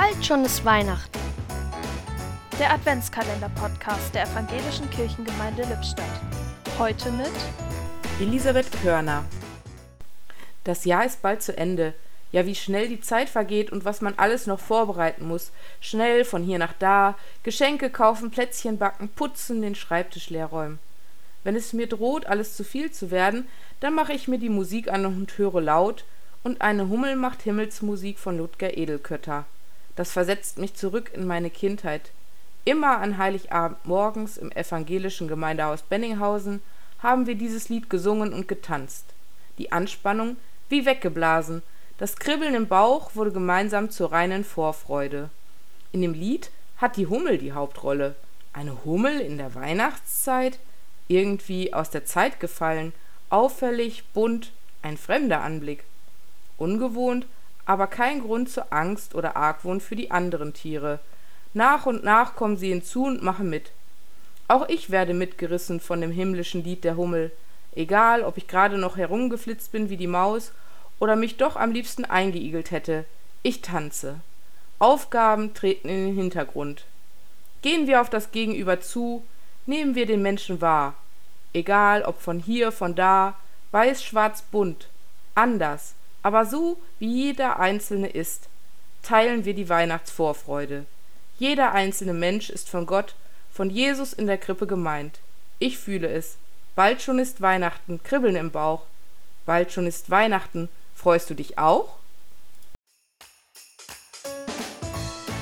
Bald schon ist Weihnachten. Der Adventskalender-Podcast der Evangelischen Kirchengemeinde Lippstadt. Heute mit Elisabeth Körner. Das Jahr ist bald zu Ende. Ja, wie schnell die Zeit vergeht und was man alles noch vorbereiten muss. Schnell von hier nach da, Geschenke kaufen, Plätzchen backen, putzen, den Schreibtisch leerräumen. Wenn es mir droht, alles zu viel zu werden, dann mache ich mir die Musik an und höre laut, und eine Hummel macht Himmelsmusik von Ludger Edelkötter. Das versetzt mich zurück in meine Kindheit. Immer an Heiligabend morgens im evangelischen Gemeindehaus Benninghausen haben wir dieses Lied gesungen und getanzt. Die Anspannung wie weggeblasen, das Kribbeln im Bauch wurde gemeinsam zur reinen Vorfreude. In dem Lied hat die Hummel die Hauptrolle. Eine Hummel in der Weihnachtszeit? Irgendwie aus der Zeit gefallen, auffällig, bunt, ein fremder Anblick. Ungewohnt, aber kein Grund zur Angst oder Argwohn für die anderen Tiere. Nach und nach kommen sie hinzu und machen mit. Auch ich werde mitgerissen von dem himmlischen Lied der Hummel, egal ob ich gerade noch herumgeflitzt bin wie die Maus oder mich doch am liebsten eingeigelt hätte. Ich tanze. Aufgaben treten in den Hintergrund. Gehen wir auf das Gegenüber zu, nehmen wir den Menschen wahr, egal ob von hier, von da, weiß, schwarz, bunt, anders, aber so wie jeder Einzelne ist, teilen wir die Weihnachtsvorfreude. Jeder einzelne Mensch ist von Gott, von Jesus in der Krippe gemeint. Ich fühle es. Bald schon ist Weihnachten, Kribbeln im Bauch. Bald schon ist Weihnachten. Freust du dich auch?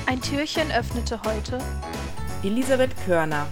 Ein Türchen öffnete heute Elisabeth Körner